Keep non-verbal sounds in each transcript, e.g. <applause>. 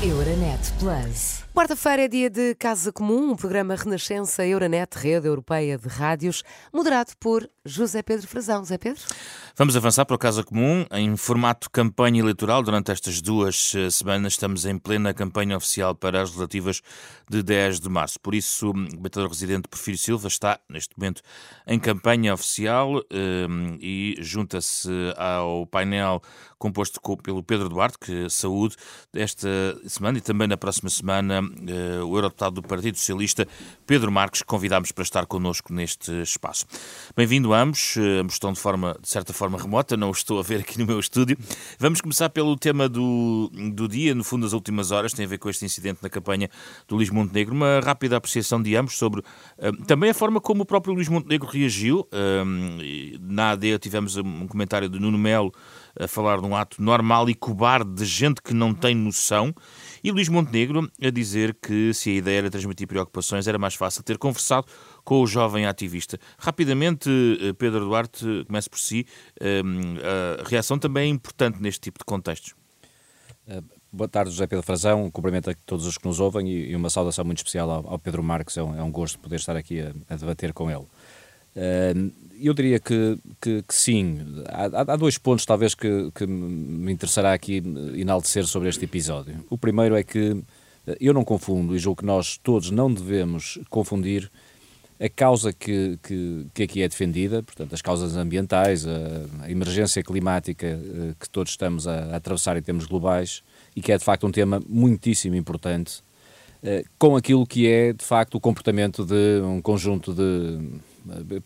Euronet Plus. Quarta-feira é dia de Casa Comum, um programa Renascença Euronet, rede europeia de rádios, moderado por José Pedro Frazão. José Pedro? Vamos avançar para o Casa Comum em formato campanha eleitoral. Durante estas duas eh, semanas estamos em plena campanha oficial para as relativas de 10 de março. Por isso, o debatedor residente Porfírio Silva está, neste momento, em campanha oficial eh, e junta-se ao painel composto pelo Pedro Duarte, que saúde, esta semana e também na próxima semana uh, o eurodeputado do Partido Socialista, Pedro Marques, convidámos para estar connosco neste espaço. Bem-vindo ambos, uh, ambos estão de, forma, de certa forma remota, não estou a ver aqui no meu estúdio. Vamos começar pelo tema do, do dia, no fundo das últimas horas, tem a ver com este incidente na campanha do Luís Montenegro. Uma rápida apreciação de ambos sobre uh, também a forma como o próprio Luís Montenegro reagiu. na AD tivemos um comentário de Nuno Melo a falar de um ato normal e cobarde de gente que não tem noção e Luís Montenegro a dizer que se a ideia era transmitir preocupações, era mais fácil ter conversado com o jovem ativista. Rapidamente, eh, Pedro Duarte, comece por si. Ehm, a reação também é importante neste tipo de contextos. Eh, boa tarde, José Pedro Frazão. Cumprimento a todos os que nos ouvem e uma saudação muito especial ao Pedro Marques. É um, é gosto poder estar aqui a, a debater com ele. Ehm, eu diria que, que, que sim. Há, há, dois pontos, talvez, que, que me interessará aqui enaltecer sobre este episódio. O primeiro é que eh, eu não confundo, e julgo que nós todos não devemos confundir a causa que, que, que aqui é defendida, portanto, as causas ambientais, a, a emergência climática eh, que todos estamos a, a, atravessar em termos globais e que é de facto um tema muitíssimo importante, eh, com aquilo que é de facto o comportamento de um conjunto de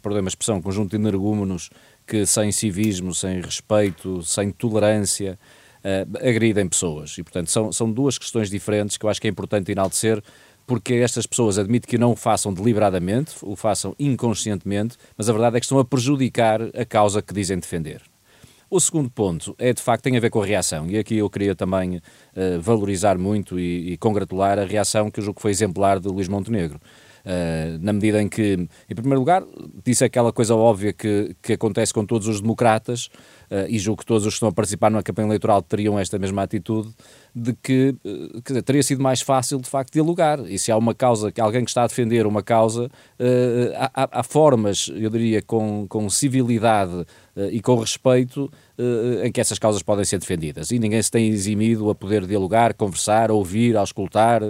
perdão a expressão, um conjunto de energúmenos que sem civismo, sem respeito, sem tolerância, agridem pessoas. E, portanto, são, são duas questões diferentes que eu acho que é importante enaltecer, porque estas pessoas admitem que não o façam deliberadamente, o façam inconscientemente, mas a verdade é que estão a prejudicar a causa que dizem defender. O segundo ponto é, de facto, tem a ver com a reação. E aqui eu queria também uh, valorizar muito e, e, congratular a reação que eu julgo que foi exemplar de Luís Montenegro. Uh, na medida em que, em primeiro lugar, disse aquela coisa óbvia que, que acontece com todos os democratas, e julgo que todos os que estão a participar numa campanha eleitoral teriam esta mesma atitude, de que uh, dizer, teria sido mais fácil, de facto, dialogar. E se há uma causa, que alguém que está a defender uma causa, há, há, formas, eu diria, com, com civilidade e com respeito em que essas causas podem ser defendidas. E ninguém se tem eximido a poder dialogar, conversar, ouvir, auscultar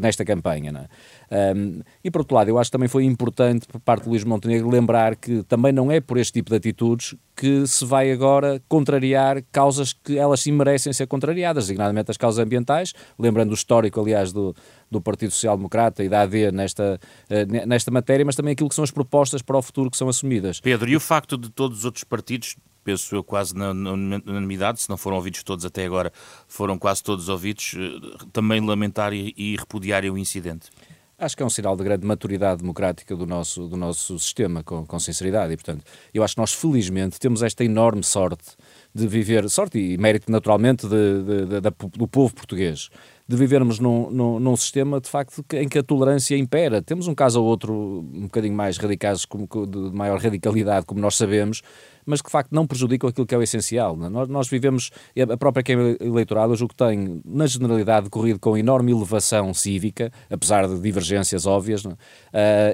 nesta campanha. Não é? Um, e por outro lado, eu acho que também foi importante por parte de Luís Montenegro lembrar que também não é por este tipo de atitudes que se vai agora contrariar causas que elas sim merecem ser contrariadas, designadamente as causas ambientais, lembrando o histórico, aliás, do, do Partido Social Democrata e da AD nesta, uh, nesta matéria, mas também aquilo que são as propostas para o futuro que são assumidas. Pedro, e o facto de todos os outros partidos penso eu, quase na, unanimidade, se não foram ouvidos todos até agora, foram quase todos ouvidos, eh, também lamentar e, repudiarem o incidente. Acho que é um sinal de grande maturidade democrática do nosso, do nosso sistema, com, com sinceridade. E, portanto, eu acho que nós, felizmente, temos esta enorme sorte de viver, sorte e mérito, naturalmente, de, de, de, do povo português, de vivermos num, num, num, sistema, de facto, em que a tolerância impera. Temos um caso ou outro um bocadinho mais radicais, como, de maior radicalidade, como nós sabemos, mas que de facto não prejudicam aquilo que é o essencial. É? Nós, nós vivemos, a própria Câmara Eleitoral, eu julgo que tem, na generalidade, decorrido com enorme elevação cívica, apesar de divergências óbvias, uh,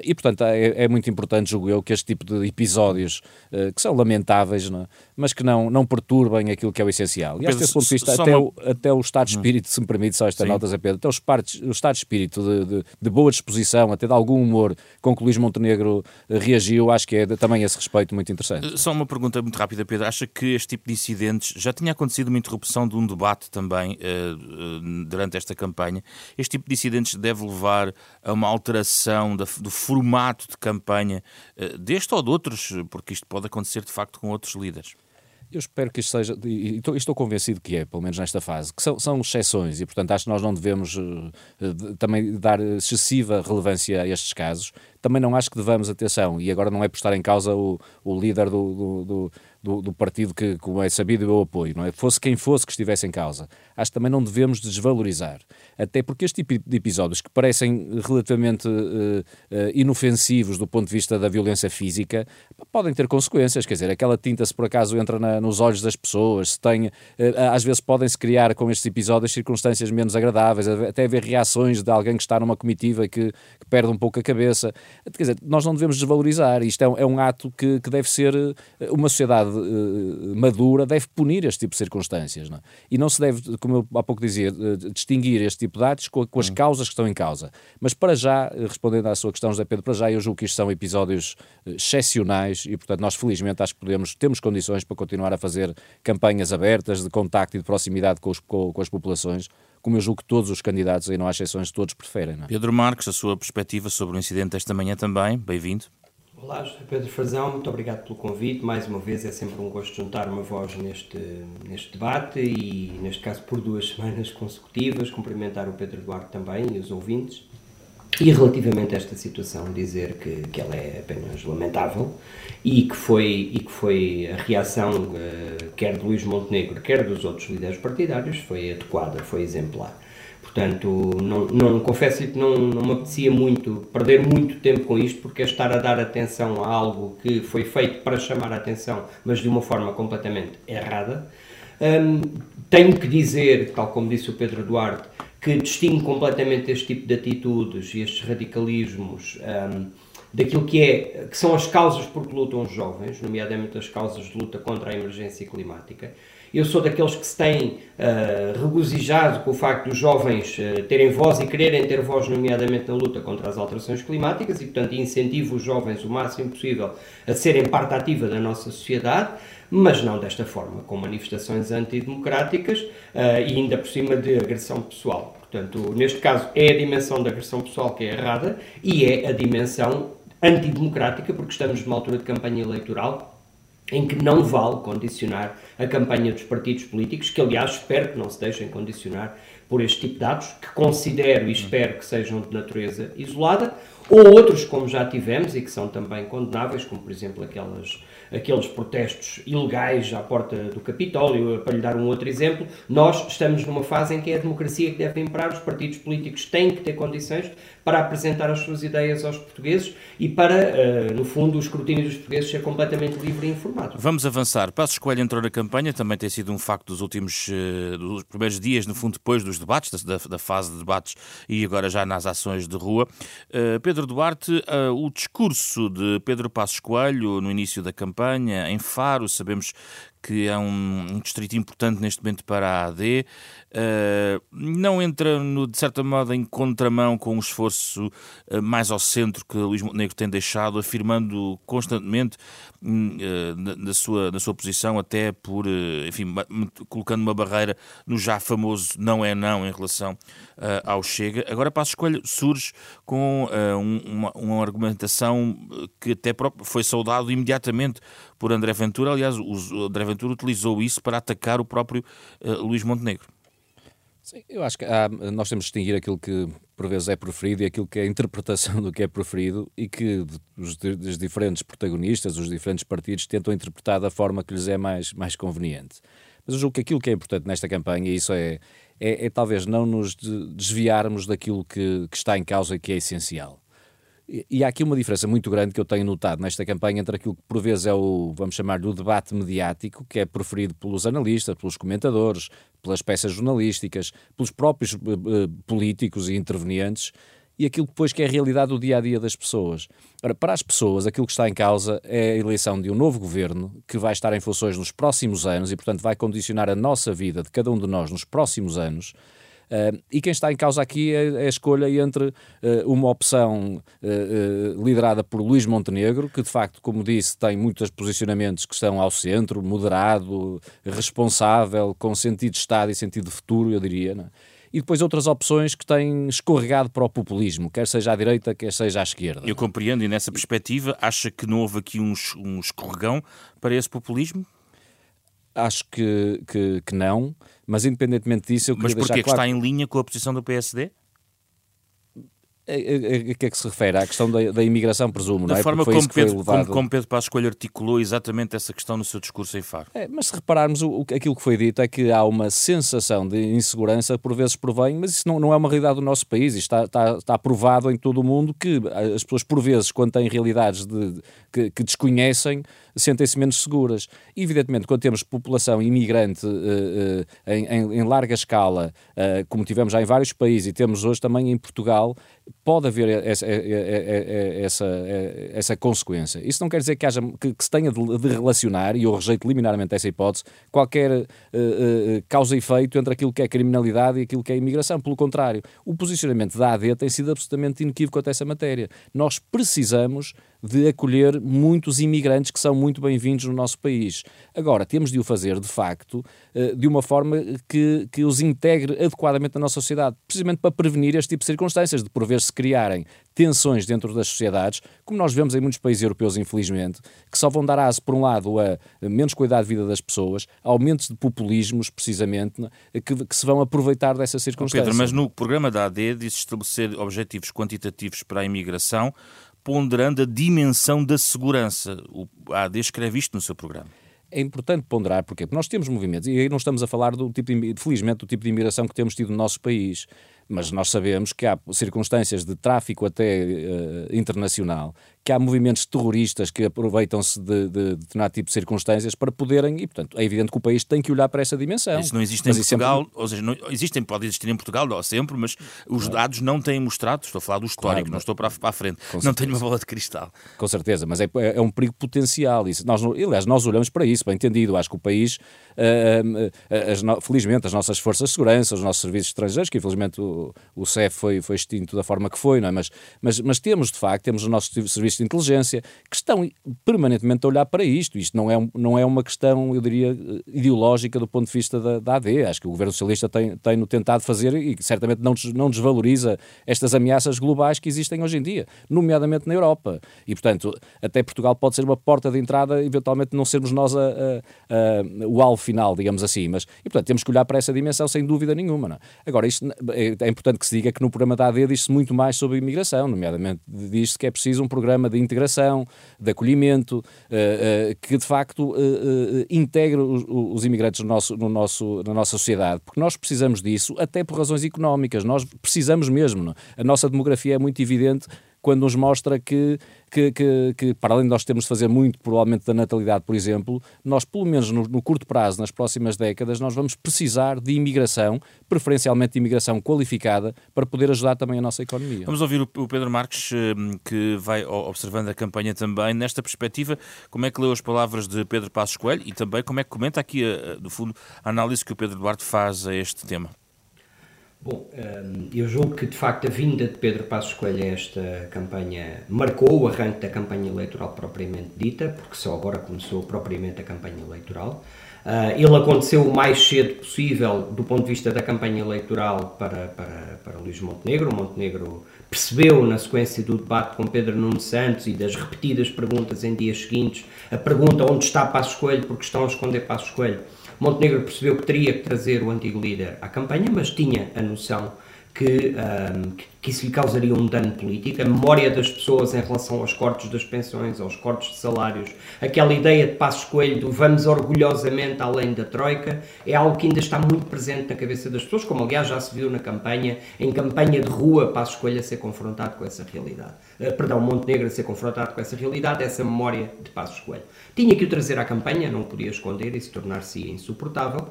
e portanto é, é, muito importante, julgo eu, que este tipo de episódios, uh, que são lamentáveis? É? mas que não, não perturbem aquilo que é o essencial. E acho que desse ponto de vista, até, uma... o, até o estado de hum. espírito, se me permite só esta Sim. nota, Zé Pedro, até o, o estado de espírito de, de, de, boa disposição, até de algum humor com que o Luís Montenegro reagiu, acho que é também esse respeito muito interessante. Só uma pergunta pergunta muito rápida, Pedro. Acha que este tipo de incidentes já tinha acontecido uma interrupção de um debate também uh, durante esta campanha? Este tipo de incidentes deve levar a uma alteração da, do formato de campanha uh, deste ou de outros, porque isto pode acontecer de facto com outros líderes? Eu espero que isto seja, e estou, convencido que é, pelo menos nesta fase, que são, são exceções e, portanto, acho que nós não devemos uh, também dar excessiva relevância a estes casos. Também não acho que devamos, atenção, e agora não é por estar em causa o, o líder do, do, do do, do, partido que, como é sabido, eu apoio, não é? Fosse quem fosse que estivesse em causa. Acho que também não devemos desvalorizar. Até porque este tipo de episódios que parecem relativamente uh, uh, inofensivos do ponto de vista da violência física podem ter consequências. Quer dizer, aquela tinta, se por acaso entra na, nos olhos das pessoas, se tem, uh, às vezes podem-se criar com estes episódios circunstâncias menos agradáveis, até haver reações de alguém que está numa comitiva que, que perde um pouco a cabeça. Quer dizer, nós não devemos desvalorizar. Isto é, é um ato que, que deve ser uma sociedade uh, madura deve punir este tipo de circunstâncias. Não é? E não se deve, como eu há pouco dizia, distinguir este tipo de atos com, com as hum. causas que estão em causa. Mas para já, eh, respondendo à sua questão, José Pedro, para já eu julgo que isto são episódios excepcionais e, portanto, nós felizmente acho que podemos, temos condições para continuar a fazer campanhas abertas de contacto e de proximidade com, os, com, com as populações como eu julgo que todos os candidatos, e não há exceções, todos preferem. Não? É? Pedro Marques, a sua perspectiva sobre o incidente desta manhã também, bem-vindo. Olá, José Pedro Frazão, muito obrigado pelo convite. Mais uma vez é sempre um gosto juntar uma voz neste, neste debate e, neste caso, por duas <laughs> semanas consecutivas. Cumprimentar o Pedro Duarte também e os ouvintes. E relativamente a esta situação, dizer que, que ela é apenas lamentável e que foi, e que foi a reação, uh, quer de Luís Montenegro, quer dos outros líderes partidários, foi adequada, foi exemplar. Portanto, não, não confesso que não, não me apetecia muito perder muito tempo com isto, porque é estar a dar atenção a algo que foi feito para chamar a atenção, mas de uma forma completamente errada. Um, tenho que dizer, tal como disse o Pedro Duarte, que distingo completamente este tipo de atitudes e estes radicalismos um, daquilo que, é, que são as causas por que lutam os jovens, nomeadamente as causas de luta contra a emergência climática. Eu sou daqueles que se têm uh, regozijado com o facto dos jovens uh, terem voz e quererem ter voz, nomeadamente na luta contra as alterações climáticas, e, portanto, incentivo os jovens o máximo possível a serem parte ativa da nossa sociedade, mas não desta forma, com manifestações antidemocráticas uh, e ainda por cima de agressão pessoal. Portanto, neste caso, é a dimensão da agressão pessoal que é errada e é a dimensão antidemocrática, porque estamos numa altura de campanha eleitoral em que não vale condicionar a campanha dos partidos políticos, que aliás espero que não se deixem condicionar por este tipo de dados, que considero e espero que sejam de natureza isolada, ou outros como já tivemos e que são também condenáveis, como por exemplo aquelas aqueles protestos ilegais à porta do Capitólio, para lhe dar um outro exemplo, nós estamos numa fase em que é a democracia que deve imperar, os partidos políticos têm que ter condições para apresentar as suas ideias aos portugueses e para, uh, no fundo, o escrutínio dos portugueses ser completamente livre e informado. Vamos avançar. Passos Coelho entrou na campanha, também tem sido um facto dos últimos uh, dos primeiros dias, no fundo, depois dos debates, da, da, fase de debates e agora já nas ações de rua. Pedro Duarte, o discurso de Pedro Passos Coelho no início da campanha, em Faro, sabemos que é um, um, distrito importante neste momento para a AD, uh, não entra, no, de certa modo, em contramão com o esforço uh, mais ao centro que Luís Montenegro tem deixado, afirmando constantemente uh, na, na, sua, na sua posição, até por, enfim, colocando uma barreira no já famoso não é não em relação ao Chega. Agora, a escolha, surge com um, uma, uma argumentação que até foi saudado imediatamente por André Ventura. Aliás, o André Ventura utilizou isso para atacar o próprio uh, Luís Montenegro. Sim, eu acho que há, nós temos de distinguir aquilo que por vezes é preferido e aquilo que é a interpretação <laughs> do que é preferido e que os, os diferentes protagonistas, os diferentes partidos tentam interpretar da forma que lhes é mais, mais conveniente. Mas eu julgo que aquilo que é importante nesta campanha, e isso é, é, é talvez não nos desviarmos daquilo que, que está em causa e que é essencial. E há aqui uma diferença muito grande que eu tenho notado nesta campanha entre aquilo que por vezes é o, vamos chamar-lhe, debate mediático, que é preferido pelos analistas, pelos comentadores, pelas peças jornalísticas, pelos próprios uh, políticos e intervenientes, e aquilo depois que é a realidade do dia a dia das pessoas. Ora, para as pessoas, aquilo que está em causa é a eleição de um novo governo que vai estar em funções nos próximos anos e, portanto, vai condicionar a nossa vida de cada um de nós nos próximos anos Uh, e quem está em causa aqui é, é a escolha entre uh, uma opção uh, liderada por Luís Montenegro, que de facto, como disse, tem muitos posicionamentos que estão ao centro, moderado, responsável, com sentido de Estado e sentido de futuro, eu diria, é? e depois outras opções que têm escorregado para o populismo, quer seja à direita, quer seja à esquerda. Eu compreendo, e nessa perspectiva, acha que não houve aqui um, um escorregão para esse populismo? Acho que, que, que não, mas independentemente disso, eu queria Mas porquê? Claro... Que está em linha com a posição do PSD? A, que é que se refere? À questão da, da imigração, presumo, da não é? forma como Pedro, como, como Pedro Passos Coelho articulou exatamente essa questão no seu discurso em Faro. É, mas se repararmos, o, aquilo que foi dito é que há uma sensação de insegurança, por vezes provém, mas isso não, não é uma realidade do nosso país, está, está, está provado em todo o mundo que as pessoas, por vezes, quando têm realidades de, que, que desconhecem, sentem-se menos seguras. Evidentemente, quando temos população imigrante uh, em, em, em, larga escala, uh, como tivemos já em vários países e temos hoje também em Portugal, pode haver essa, essa, essa consequência. Isso não quer dizer que, haja, que, que se tenha de, de, relacionar, e eu rejeito liminarmente essa hipótese, qualquer uh, uh, causa e efeito entre aquilo que é criminalidade e aquilo que é imigração. Pelo contrário, o posicionamento da AD tem sido absolutamente inequívoco até essa matéria. Nós precisamos de acolher muitos imigrantes que são muito bem-vindos no nosso país. Agora, temos de o fazer, de facto, de uma forma que, que os integre adequadamente na nossa sociedade, precisamente para prevenir este tipo de circunstâncias, de por vezes se criarem tensões dentro das sociedades, como nós vemos em muitos países europeus, infelizmente, que só vão dar aso, por um lado, a menos qualidade de vida das pessoas, aumentos de populismos, precisamente, que, que se vão aproveitar dessa circunstância. Pedro, mas no programa da AD diz estabelecer objetivos quantitativos para a imigração, ponderando a dimensão da segurança. O AD escreve isto no seu programa. É importante ponderar, porque nós temos movimentos, e aí não estamos a falar do tipo de, felizmente, do tipo de imigração que temos tido no nosso país, mas nós sabemos que há circunstâncias de tráfico até uh, internacional que há movimentos terroristas que aproveitam-se de, de, determinado tipo de circunstâncias para poderem, e portanto é evidente que o país tem que olhar para essa dimensão. Isso não existe mas em Portugal, sempre... ou seja, não, existem, pode existir em Portugal sempre, mas os dados não têm mostrado, estou a falar do histórico, claro, não estou para, para a frente, não tenho uma bola de cristal. Com certeza, mas é, é um perigo potencial. Isso, nós, aliás, nós olhamos para isso, bem entendido, acho que o país, uh, uh, as, felizmente, as nossas forças de segurança, os nossos serviços estrangeiros, que infelizmente o, o CEF foi, foi extinto da forma que foi, não é? mas, mas, mas temos, de facto, temos os nossos serviços de inteligência, que estão permanentemente a olhar para isto. Isto não é, não é uma questão, eu diria, ideológica do ponto de vista da, da AD. Acho que o governo socialista tem, tem no tentado fazer e certamente não, não desvaloriza estas ameaças globais que existem hoje em dia, nomeadamente na Europa. E, portanto, até Portugal pode ser uma porta de entrada, eventualmente não sermos nós a, a, a, o alvo final, digamos assim. Mas, e, portanto, temos que olhar para essa dimensão sem dúvida nenhuma. Não? É? Agora, isto, é, é importante que se diga que no programa da AD diz-se muito mais sobre a imigração, nomeadamente diz-se que é preciso um programa de integração, de acolhimento, uh, uh, que de facto uh, integre os, imigrantes no nosso, no nosso, na nossa sociedade, porque nós precisamos disso até por razões económicas, nós precisamos mesmo. Não? A nossa demografia é muito evidente quando nos mostra que, que, que, que, para além de nós termos de fazer muito, provavelmente, da natalidade, por exemplo, nós, pelo menos no, no, curto prazo, nas próximas décadas, nós vamos precisar de imigração, preferencialmente de imigração qualificada, para poder ajudar também a nossa economia. Vamos ouvir o, o Pedro Marques, hum, que vai observando a campanha também. Nesta perspectiva, como é que leu as palavras de Pedro Passos Coelho e também como é que comenta aqui, no fundo, a análise que o Pedro Duarte faz a este tema? Bom, hum, eu julgo que de facto a vinda de Pedro Passos Coelho a esta campanha marcou o arranque da campanha eleitoral propriamente dita, porque só agora começou propriamente a campanha eleitoral. Uh, ele aconteceu o mais cedo possível do ponto de vista da campanha eleitoral para, para, para Luís Montenegro. Montenegro percebeu, na sequência do debate com Pedro Nuno Santos e das repetidas perguntas em dias seguintes, a pergunta onde está Passos Coelho, porque estão a esconder Passos Coelho Montenegro percebeu que teria que trazer o antigo líder à campanha, mas tinha a noção que, um, que isso lhe causaria um dano político. A memória das pessoas em relação aos cortes das pensões, aos cortes de salários, aquela ideia de Passos Coelho do vamos orgulhosamente além da Troika, é algo que ainda está muito presente na cabeça das pessoas, como aliás já se viu na campanha, em campanha de rua, Passos Coelho a ser confrontado com essa realidade. Uh, perdão, Montenegro a ser confrontado com essa realidade, essa memória de Passos Coelho. Tinha que o trazer à campanha, não podia esconder se tornar-se insuportável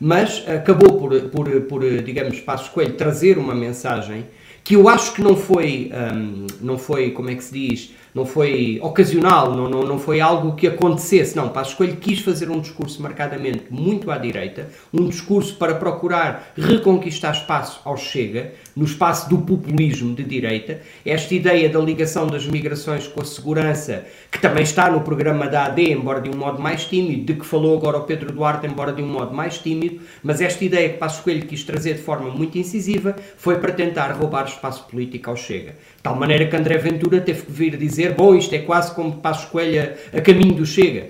mas acabou por, por, por digamos, Passos Coelho trazer uma mensagem que eu acho que não foi, um, não foi, como é que se diz, não foi ocasional, não, não, não foi algo que acontecesse. Não, Passos Coelho quis fazer um discurso marcadamente muito à direita, um discurso para procurar reconquistar espaço ao Chega, no espaço do populismo de direita. Esta ideia da ligação das migrações com a segurança, que também está no programa da AD, embora de um modo mais tímido, de que falou agora o Pedro Duarte, embora de um modo mais tímido, mas esta ideia que Passos Coelho quis trazer de forma muito incisiva foi para tentar roubar espaço político ao Chega. De tal maneira que André Ventura teve que vir dizer: bom, isto é quase como Passos Coelho a, caminho do Chega.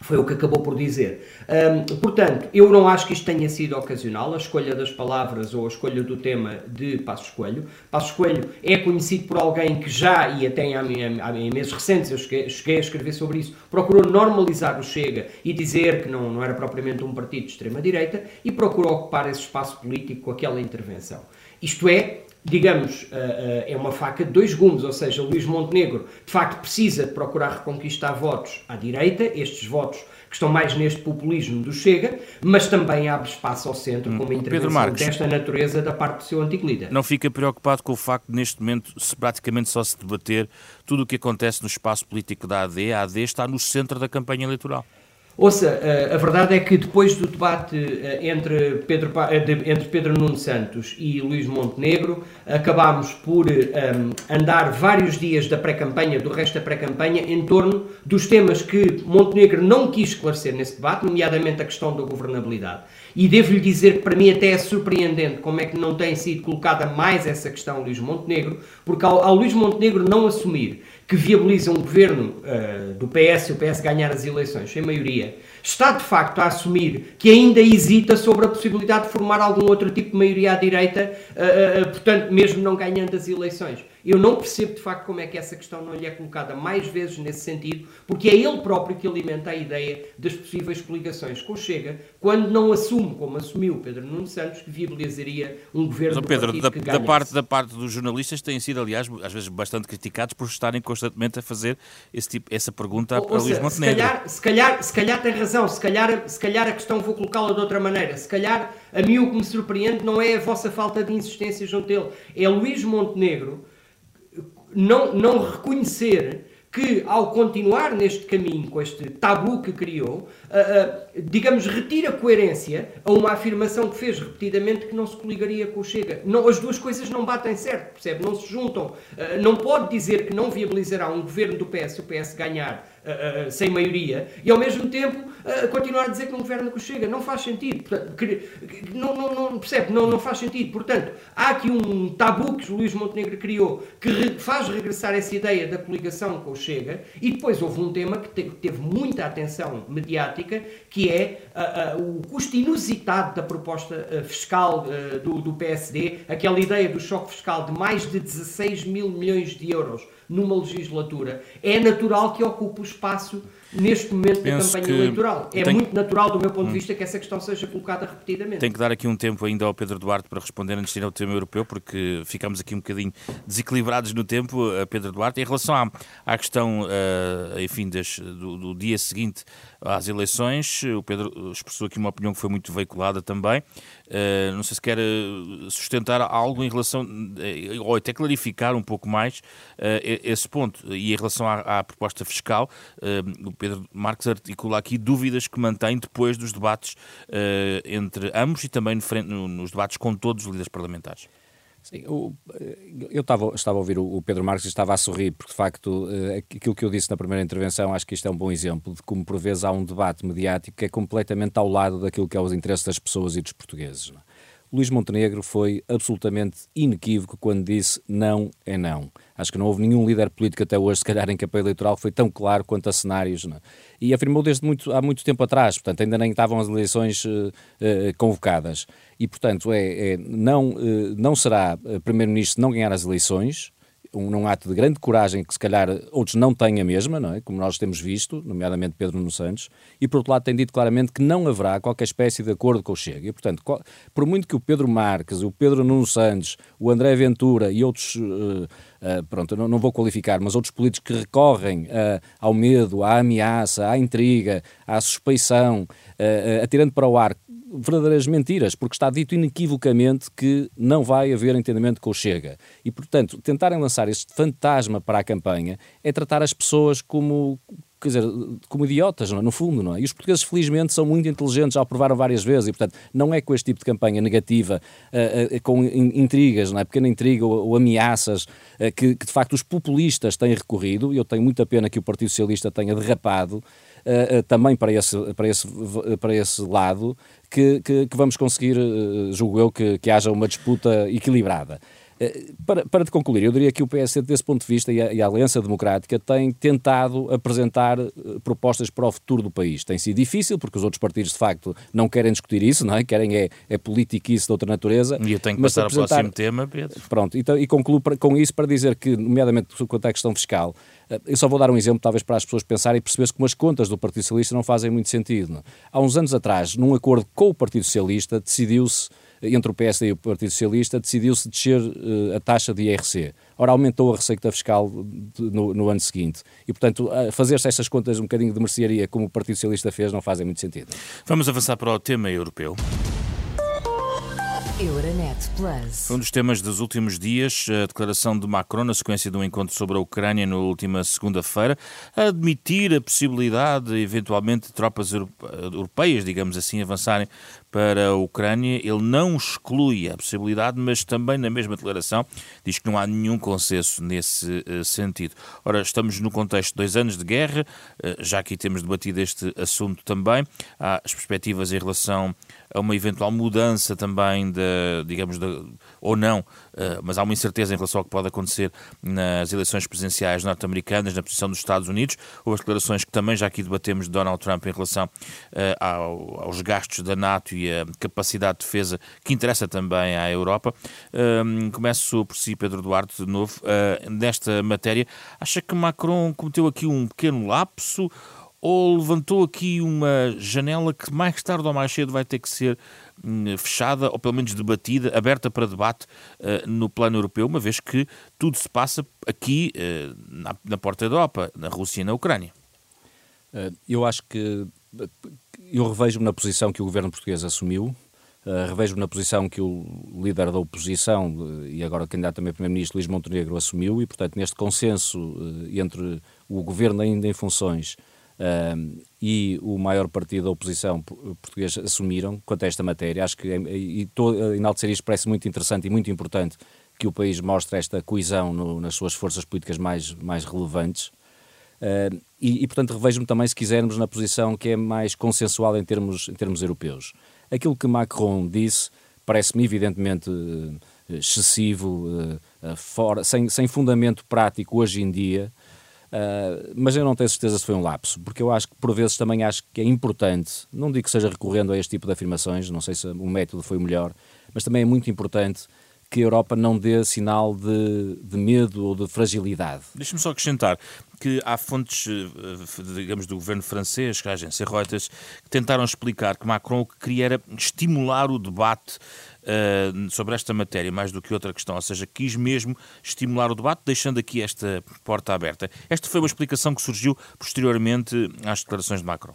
Foi o que acabou por dizer. Um, portanto, eu não acho que isto tenha sido ocasional, a escolha das palavras ou a escolha do tema de Passos Coelho. Passos Coelho é conhecido por alguém que já, e até em, em, em meses recentes eu cheguei, cheguei, a escrever sobre isso, procurou normalizar o Chega e dizer que não, não era propriamente um partido de extrema-direita e procurou ocupar esse espaço político com aquela intervenção. Isto é, digamos, uh, uh, é uma faca de dois gumes, ou seja, Luís Montenegro de facto precisa de procurar reconquistar votos à direita, estes votos que estão mais neste populismo do Chega, mas também abre espaço ao centro hum, com uma intervenção Marques, desta natureza da parte do seu antigo líder. Não fica preocupado com o facto de, neste momento, se praticamente só se debater tudo o que acontece no espaço político da AD, a AD está no centro da campanha eleitoral. Ouça, eh, a verdade é que depois do debate eh, entre Pedro, eh, entre Pedro Nuno Santos e Luís Montenegro, acabámos por um, andar vários dias da pré-campanha, do resto da pré-campanha, em torno dos temas que Montenegro não quis esclarecer nesse debate, nomeadamente a questão da governabilidade. E devo-lhe dizer que para mim até é surpreendente como é que não tem sido colocada mais essa questão Luís Montenegro, porque ao, ao Luís Montenegro não assumir que viabiliza um governo uh, do PS e o PS ganhar as eleições sem maioria, está de facto a assumir que ainda hesita sobre a possibilidade de formar algum outro tipo de maioria à direita, uh, uh, portanto, mesmo não ganhando as eleições. Eu não percebo de facto como é que essa questão não lhe é colocada mais vezes nesse sentido, porque é ele próprio que alimenta a ideia das possíveis coligações com Chega, quando não assume, como assumiu Pedro Nuno Santos, que viabilizaria um governo Mas, Pedro, da, da, parte, da parte dos jornalistas têm sido, aliás, às vezes bastante criticados por estarem constantemente a fazer esse tipo, essa pergunta ou, a Luís Montenegro. Se calhar, se, calhar, se calhar tem razão, se calhar, se calhar a questão vou colocá-la de outra maneira, se calhar a mim o que me surpreende não é a vossa falta de insistência junto dele, é Luís Montenegro não, não reconhecer que, ao continuar neste caminho, com este tabu que criou, uh, uh, digamos, retira coerência a uma afirmação que fez repetidamente que não se coligaria com o Chega. Não, as duas coisas não batem certo, percebe? Não se juntam. Uh, não pode dizer que não viabilizará um governo do PS se o PS ganhar uh, sem maioria e ao mesmo tempo uh, continuar a dizer que não governa o Chega. Não faz sentido. Portanto, que, que, não, não, não, percebe? Não, não faz sentido. Portanto, há aqui um tabu que o Luís Montenegro criou que re, faz regressar essa ideia da coligação com o Chega e depois houve um tema que te, teve muita atenção mediática que é o custo inusitado da proposta fiscal do, do PSD, aquela ideia do choque fiscal de mais de 16 mil milhões de euros numa legislatura, é natural que ocupe o espaço neste momento Penso da campanha eleitoral. É muito natural, do meu ponto de hum. vista, que essa questão seja colocada repetidamente. Tem que dar aqui um tempo ainda ao Pedro Duarte para responder antes de ir ao tema europeu, porque ficamos aqui um bocadinho desequilibrados no tempo, a Pedro Duarte. Em relação à, à questão, uh, enfim, das, do, do, dia seguinte às eleições, o Pedro expressou aqui uma opinião que foi muito veiculada também. Uh, não sei se quer eh, sustentar algo em relação, ou até clarificar um pouco mais uh, esse ponto. E em relação à, à proposta fiscal, o Pedro Marques articula aqui dúvidas que mantém depois dos debates uh, entre ambos e também no, nos debates com todos os líderes parlamentares. Sim, eu, eu estava, estava a ouvir o Pedro Marques e estava a sorrir, porque de facto eh, aquilo que eu disse na primeira intervenção, acho que isto é um bom exemplo de como por vezes há um debate mediático que é completamente ao lado daquilo que é os interesses das pessoas e dos portugueses. Não é? Luís Montenegro foi absolutamente inequívoco quando disse não é não. Acho que não houve nenhum líder político até hoje, se calhar em campanha eleitoral, que foi tão claro quanto a cenários. Não? É? E afirmou desde muito, há muito tempo atrás, portanto, ainda nem estavam as eleições uh, uh, convocadas. E, portanto, é, é não, uh, não será Primeiro-Ministro se não ganhar as eleições, um, ato de grande coragem que se calhar outros não têm a mesma, não é? como nós temos visto, nomeadamente Pedro Nuno Santos, e por outro lado tem dito claramente que não haverá qualquer espécie de acordo com o Chega. E, portanto, qual, por muito que o Pedro Marques, o Pedro Nuno Santos, o André Ventura e outros, uh, uh, pronto, não, não, vou qualificar, mas outros políticos que recorrem uh, ao medo, à ameaça, à intriga, à suspeição, atirando para o ar verdadeiras mentiras, porque está dito inequivocamente que não vai haver entendimento com o Chega. E, portanto, tentarem lançar este fantasma para a campanha é tratar as pessoas como quer dizer, como idiotas, é? no fundo, não é? E os portugueses, felizmente, são muito inteligentes, já provaram várias vezes, e, portanto, não é com este tipo de campanha negativa, uh, uh, com intrigas, não é? Pequena intriga ou, ou ameaças, uh, que, que, de facto, os populistas têm recorrido, e eu tenho muita pena que o Partido Socialista tenha derrapado, uh, também para esse, para esse, para esse lado, que, que, que vamos conseguir, uh, julgo eu, que, que haja uma disputa equilibrada. Eh, para, para te concluir, eu diria que o PSD, desse ponto de vista, e a, e a, Aliança Democrática, tem tentado apresentar uh, propostas para o futuro do país. Tem sido difícil, porque os outros partidos, de facto, não querem discutir isso, não é? Querem é, é politiquice de outra natureza. E eu tenho que passar apresentar... ao próximo tema, Pedro. Pronto, então, e concluo com isso para dizer que, nomeadamente quanto à questão fiscal, uh, eu só vou dar um exemplo, talvez, para as pessoas pensarem e perceber como as contas do Partido Socialista não fazem muito sentido. É? Há uns anos atrás, num acordo com o Partido Socialista, decidiu-se entre o PSD e o Partido Socialista, decidiu-se descer uh, a taxa de IRC. Ora, aumentou a receita fiscal no, no ano seguinte. E, portanto, fazer-se estas contas um bocadinho de mercearia, como o Partido Socialista fez, não fazem muito sentido. Vamos avançar para o tema europeu. Euronet Plus. Um dos temas dos últimos dias, a declaração de Macron na sequência de um encontro sobre a Ucrânia na última segunda-feira, a admitir a possibilidade, eventualmente, de tropas europeias, digamos assim, avançarem para a Ucrânia. Ele não exclui a possibilidade, mas também na mesma declaração diz que não há nenhum consenso nesse uh, sentido. Ora, estamos no contexto de dois anos de guerra, uh, já aqui temos debatido este assunto também. Há as perspectivas em relação a uma eventual mudança também, de, digamos, de, ou não, uh, mas há uma incerteza em relação ao que pode acontecer nas eleições presidenciais norte-americanas, na posição dos Estados Unidos. Houve as declarações que também já aqui debatemos de Donald Trump em relação ao, aos gastos da NATO e a capacidade de defesa que interessa também à Europa. começo por si, Pedro Duarte, de novo. Nesta matéria, acha que Macron cometeu aqui um pequeno lapso ou levantou aqui uma janela que mais tarde ou mais cedo vai ter que ser fechada ou pelo menos debatida, aberta para debate uh, no plano europeu, uma vez que tudo se passa aqui uh, na, porta da Europa, na Rússia e na Ucrânia. Eu acho que eu revejo-me na posição que o governo português assumiu, revejo-me na posição que o líder da oposição e agora candidato também primeiro-ministro Luís Montenegro assumiu e, portanto, neste consenso entre o governo ainda em funções uh, e o maior partido da oposição português assumiram quanto a esta matéria. Acho que, é, e estou a enaltecer isto, parece muito interessante e muito importante que o país mostre esta coesão no, nas suas forças políticas mais, mais relevantes. Uh, e, e, portanto, revejo-me também, se quisermos, na posição que é mais consensual em termos, em termos europeus. Aquilo que Macron disse parece-me evidentemente uh, excessivo, uh, fora, sem, sem fundamento prático hoje em dia, mas eu não tenho certeza se foi um lapso, porque eu acho que por vezes também acho que é importante, não digo que seja recorrendo a este tipo de afirmações, não sei se o método foi o melhor, mas também é muito importante que a Europa não dê sinal de, de medo ou de fragilidade. Deixe-me só acrescentar que há fontes, eh, digamos, do governo francês, que a agência Reuters, que tentaram explicar que Macron o que queria era estimular o debate uh, sobre esta matéria, mais do que outra questão, ou seja, quis mesmo estimular o debate, deixando aqui esta porta aberta. Esta foi uma explicação que surgiu posteriormente às declarações de Macron.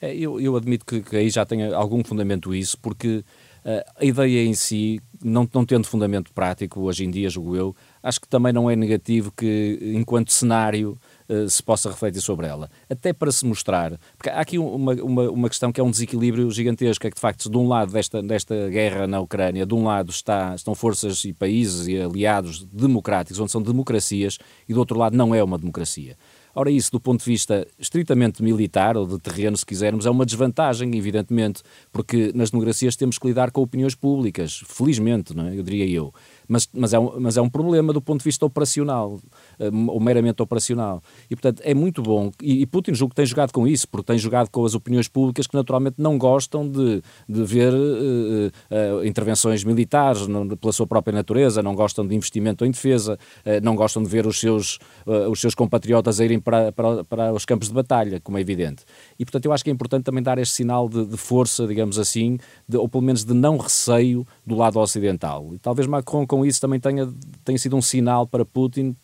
É, eu, eu, admito que, que, aí já tenha algum fundamento isso, porque uh, a ideia em si não, não tendo fundamento prático hoje em dia, julgo eu, acho que também não é negativo que, enquanto cenário, uh, se possa refletir sobre ela. Até para se mostrar, porque há aqui uma, uma, uma, questão que é um desequilíbrio gigantesco, é que de facto, de um lado desta, desta guerra na Ucrânia, de um lado está, estão forças e países e aliados democráticos, onde são democracias, e do outro lado não é uma democracia. Ora, isso do ponto de vista estritamente militar, ou de terreno, se quisermos, é uma desvantagem, evidentemente, porque nas democracias temos que lidar com opiniões públicas, felizmente, não é? eu diria eu mas, mas, é um, mas é um problema do ponto de vista operacional, eh, ou meramente operacional. E, portanto, é muito bom, e, e Putin julgo que tem jogado com isso, porque tem jogado com as opiniões públicas que naturalmente não gostam de, de ver uh, uh, intervenções militares não, pela sua própria natureza, não gostam de investimento em defesa, uh, não gostam de ver os seus, os seus compatriotas a irem para, para, para os campos de batalha, como é evidente. E, portanto, eu acho que é importante também dar este sinal de, de força, digamos assim, de, ou pelo menos de não receio do lado ocidental. E talvez Macron, com isso também tenha, tenha sido um sinal para Putin,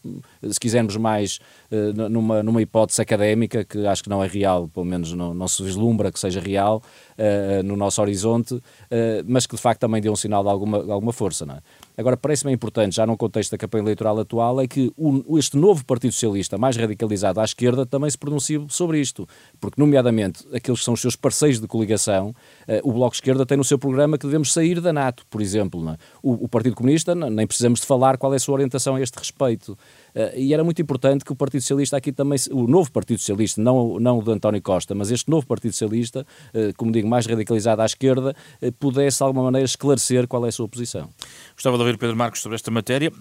se quisermos mais uh, numa, numa hipótese académica, que acho que não é real, pelo menos não, não se vislumbra que seja real uh, no nosso horizonte, mas que de facto também deu um sinal de alguma, de alguma força. Não é? Agora, parece-me importante, já no contexto da campanha eleitoral atual, é que o, este novo Partido Socialista, mais radicalizado à esquerda, também se pronuncie sobre isto. Porque, nomeadamente, aqueles que são os seus parceiros de coligação, eh, o Bloco de Esquerda tem no seu programa que devemos sair da NATO, por exemplo. É? O, o, Partido Comunista, nem precisamos de falar qual é a sua orientação a este respeito. E era muito importante que o Partido Socialista aqui também, o novo Partido Socialista, não, não o de António Costa, mas este novo Partido Socialista, como digo, mais radicalizado à esquerda, pudesse de alguma maneira esclarecer qual é a sua posição. Gostava de ouvir Pedro Marcos sobre esta matéria,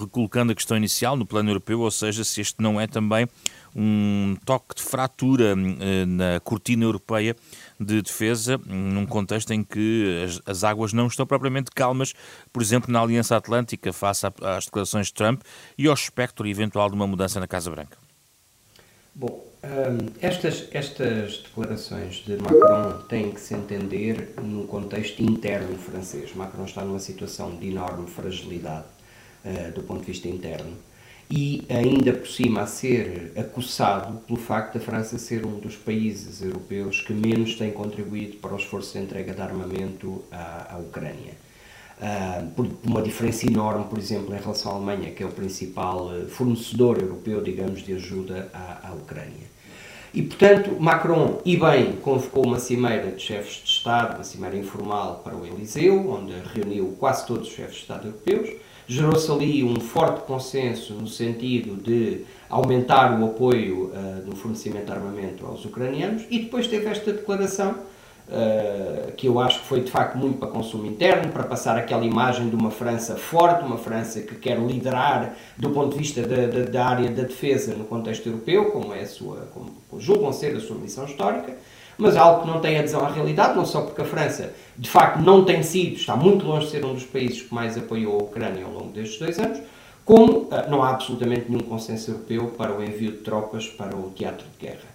recolocando a questão inicial no plano europeu, ou seja, se este não é também um toque de fratura eh, na cortina europeia de defesa, num contexto em que as, as, águas não estão propriamente calmas, por exemplo, na Aliança Atlântica, face às declarações de Trump e ao espectro eventual de uma mudança na Casa Branca. Bom, um, estas, estas declarações de Macron têm que se entender num contexto interno francês. Macron está numa situação de enorme fragilidade uh, do ponto de vista interno e ainda por cima a ser acossado pelo facto da França ser um dos países europeus que menos tem contribuído para o esforço de entrega de armamento à, à Ucrânia. Uh, por uma diferença enorme, por exemplo, em relação à Alemanha, que é o principal eh, fornecedor europeu, digamos, de ajuda à, à Ucrânia. E, portanto, Macron, e bem, convocou uma cimeira de chefes de Estado, uma cimeira informal para o Eliseu, onde reuniu quase todos os chefes de Estado europeus, gerou-se ali um forte consenso no sentido de aumentar o apoio uh, do fornecimento de armamento aos ucranianos e depois teve esta declaração uh, que eu acho que foi de facto muito para consumo interno, para passar aquela imagem de uma França forte, uma França que quer liderar do ponto de vista da, da, da área da defesa no contexto europeu, como é a sua, como julgam ser a sua missão histórica mas é algo que não tem adesão à realidade, não só porque a França, de facto, não tem sido, está muito longe de ser um dos países que mais apoiou a Ucrânia ao longo destes dois anos, como uh, não há absolutamente nenhum consenso europeu para o envio de tropas para o teatro de guerra.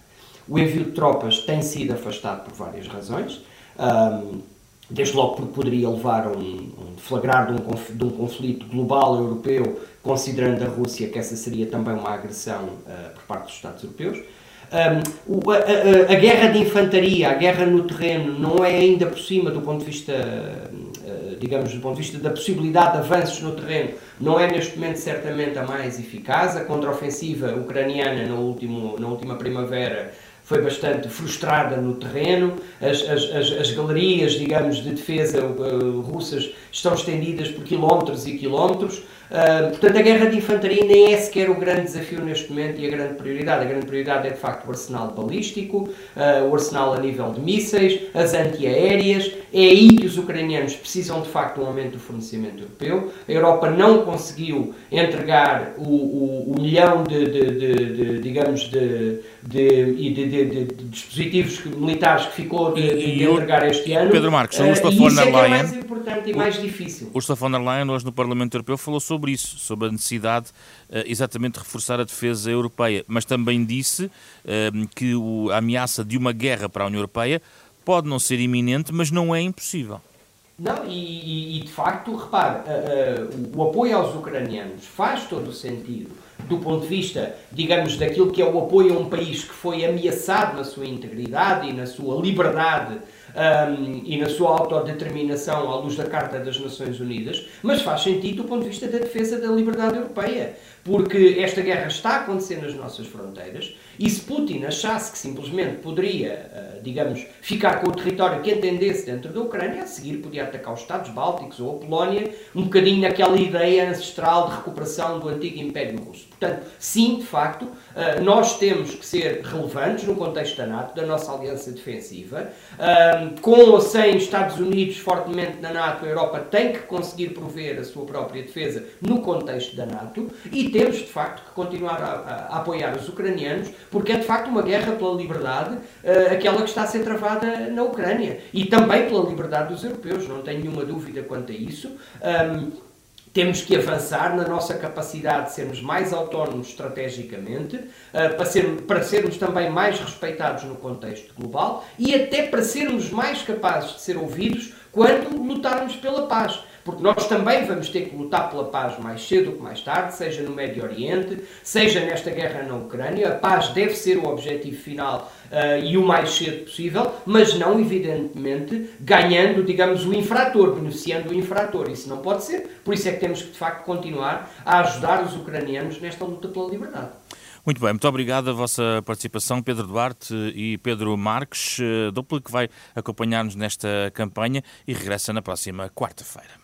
O envio de tropas tem sido afastado por várias razões. Um, desde logo porque poderia levar a um, um flagrar de um, de um, conflito global europeu, considerando a Rússia que essa seria também uma agressão uh, por parte dos Estados europeus. Um, a, a, a, guerra de infantaria, a guerra no terreno, não é ainda por cima do ponto de vista, uh, digamos, do ponto de vista da possibilidade de avanços no terreno, não é neste momento certamente a mais eficaz. A contraofensiva ucraniana no último, na última primavera foi bastante frustrada no terreno, as, as, as, as galerias, digamos, de defesa uh, russas estão estendidas por quilómetros e quilómetros, uh, portanto a guerra de infantaria nem é sequer o grande desafio neste momento e a grande prioridade. A grande prioridade é de facto o arsenal balístico, uh, o arsenal a nível de mísseis, as antiaéreas, é aí que os ucranianos precisam de facto um aumento do fornecimento europeu. A Europa não conseguiu entregar o, o, o milhão de, de, de, de digamos, de, de, de, dispositivos militares que ficou de, e, de entregar este ano. Pedro Marques, a Ursula von der Leyen. É, é mais importante e mais difícil. Ursula von der Leyen, hoje no Parlamento Europeu, falou sobre isso, sobre a necessidade uh, exatamente de reforçar a defesa europeia, mas também disse uh, que o, a ameaça de uma guerra para a União Europeia pode não ser iminente, mas não é impossível. Não, e, e de facto, repare, o apoio aos ucranianos faz todo o sentido do ponto de vista, digamos, daquilo que é o apoio a um país que foi ameaçado na sua integridade e na sua liberdade um, e na sua autodeterminação à luz da Carta das Nações Unidas, mas faz sentido do ponto de vista da defesa da liberdade europeia, porque esta guerra está a acontecer nas nossas fronteiras e se Putin achasse que simplesmente poderia, uh, digamos, ficar com o território que entendesse dentro da Ucrânia, a seguir podia atacar os Estados Bálticos ou a Polónia, um bocadinho naquela ideia ancestral de recuperação do antigo Império Russo. Portanto, sim, de facto, uh, nós temos que ser relevantes no contexto da NATO, da nossa aliança defensiva. Uh, com ou sem Estados Unidos fortemente na NATO, a Europa tem que conseguir prover a sua própria defesa no contexto da NATO e temos, de facto, que continuar a, apoiar os ucranianos, porque é, de facto, uma guerra pela liberdade, uh, aquela que está a ser travada na Ucrânia e também pela liberdade dos europeus, não tenho nenhuma dúvida quanto a isso. Temos que avançar na nossa capacidade de sermos mais autónomos estrategicamente, eh, para, ser, para sermos também mais respeitados no contexto global e até para sermos mais capazes de ser ouvidos quando lutarmos pela paz porque nós também vamos ter que lutar pela paz mais cedo ou mais tarde, seja no Médio Oriente, seja nesta guerra na Ucrânia. A paz deve ser o objetivo final uh, e o mais cedo possível, mas não, evidentemente, ganhando, digamos, o infrator, beneficiando o infrator. Isso não pode ser. Por isso é que temos que, de facto, continuar a ajudar os ucranianos nesta luta pela liberdade. Muito bem, muito obrigado a vossa participação, Pedro Duarte e Pedro Marques, eh, dupla que vai acompanhar-nos nesta campanha e regressa na próxima quarta-feira.